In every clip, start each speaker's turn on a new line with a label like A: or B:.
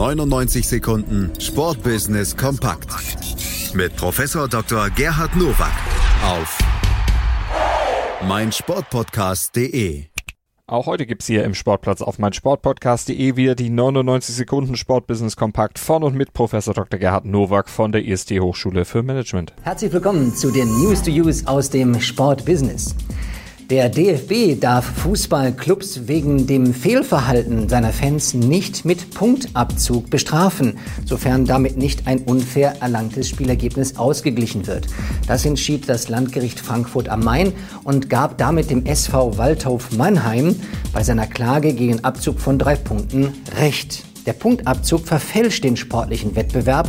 A: 99 Sekunden Sportbusiness kompakt mit Professor Dr. Gerhard Nowak auf meinsportpodcast.de.
B: Auch heute gibt's hier im Sportplatz auf meinsportpodcast.de wieder die 99 Sekunden Sportbusiness kompakt von und mit Professor Dr. Gerhard Nowak von der IST Hochschule für Management.
C: Herzlich willkommen zu den News to Use aus dem Sportbusiness. Der DFB darf Fußballclubs wegen dem Fehlverhalten seiner Fans nicht mit Punktabzug bestrafen, sofern damit nicht ein unfair erlangtes Spielergebnis ausgeglichen wird. Das entschied das Landgericht Frankfurt am Main und gab damit dem SV Waldhof Mannheim bei seiner Klage gegen Abzug von drei Punkten Recht. Der Punktabzug verfälscht den sportlichen Wettbewerb.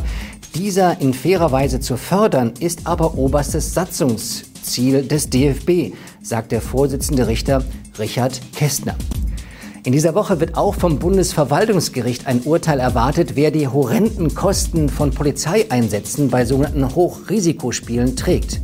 C: Dieser in fairer Weise zu fördern, ist aber oberstes Satzungsziel des DFB sagt der Vorsitzende Richter Richard Kästner. In dieser Woche wird auch vom Bundesverwaltungsgericht ein Urteil erwartet, wer die horrenden Kosten von Polizeieinsätzen bei sogenannten Hochrisikospielen trägt.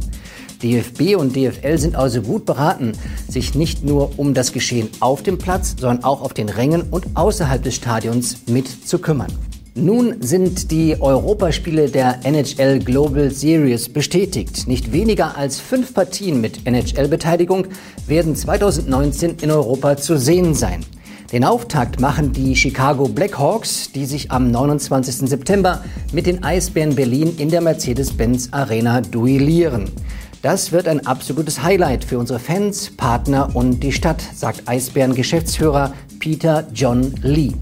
C: DFB und DFL sind also gut beraten, sich nicht nur um das Geschehen auf dem Platz, sondern auch auf den Rängen und außerhalb des Stadions mit zu kümmern. Nun sind die Europaspiele der NHL Global Series bestätigt. Nicht weniger als fünf Partien mit NHL-Beteiligung werden 2019 in Europa zu sehen sein. Den Auftakt machen die Chicago Blackhawks, die sich am 29. September mit den Eisbären Berlin in der Mercedes-Benz Arena duellieren. Das wird ein absolutes Highlight für unsere Fans, Partner und die Stadt, sagt Eisbären-Geschäftsführer Peter John Lee.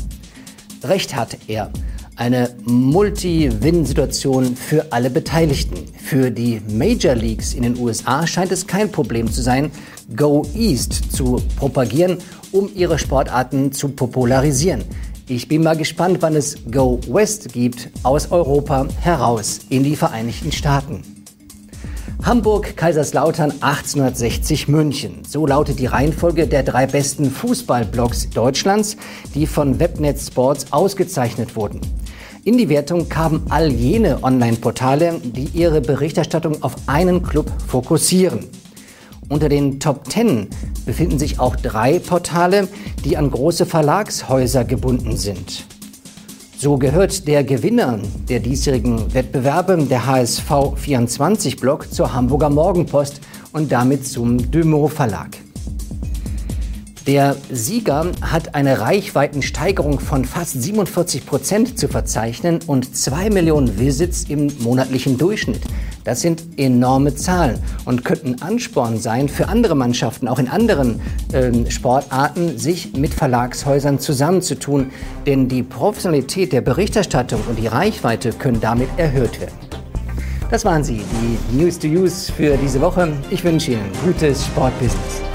C: Recht hat er eine Multi-Win-Situation für alle Beteiligten. Für die Major Leagues in den USA scheint es kein Problem zu sein, Go East zu propagieren, um ihre Sportarten zu popularisieren. Ich bin mal gespannt, wann es Go West gibt, aus Europa heraus in die Vereinigten Staaten. Hamburg, Kaiserslautern 1860 München. So lautet die Reihenfolge der drei besten Fußballblogs Deutschlands, die von Webnet Sports ausgezeichnet wurden. In die Wertung kamen all jene Online-Portale, die ihre Berichterstattung auf einen Club fokussieren. Unter den Top 10 befinden sich auch drei Portale, die an große Verlagshäuser gebunden sind. So gehört der Gewinner der diesjährigen Wettbewerbe, der HSV 24 Blog, zur Hamburger Morgenpost und damit zum Dümo Verlag. Der Sieger hat eine Reichweitensteigerung von fast 47 Prozent zu verzeichnen und zwei Millionen Visits im monatlichen Durchschnitt. Das sind enorme Zahlen und könnten Ansporn sein für andere Mannschaften, auch in anderen äh, Sportarten, sich mit Verlagshäusern zusammenzutun. Denn die Professionalität der Berichterstattung und die Reichweite können damit erhöht werden. Das waren sie, die News to Use für diese Woche. Ich wünsche Ihnen gutes Sportbusiness.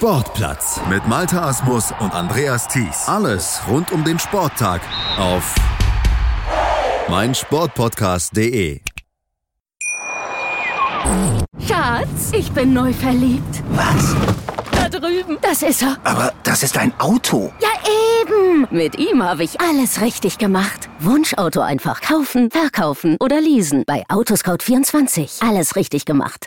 A: Sportplatz mit Malta Asmus und Andreas Thies. Alles rund um den Sporttag auf meinsportpodcast.de.
D: Schatz, ich bin neu verliebt.
E: Was?
D: Da drüben. Das ist er.
E: Aber das ist ein Auto.
D: Ja, eben. Mit ihm habe ich alles richtig gemacht. Wunschauto einfach kaufen, verkaufen oder leasen. Bei Autoscout24. Alles richtig gemacht.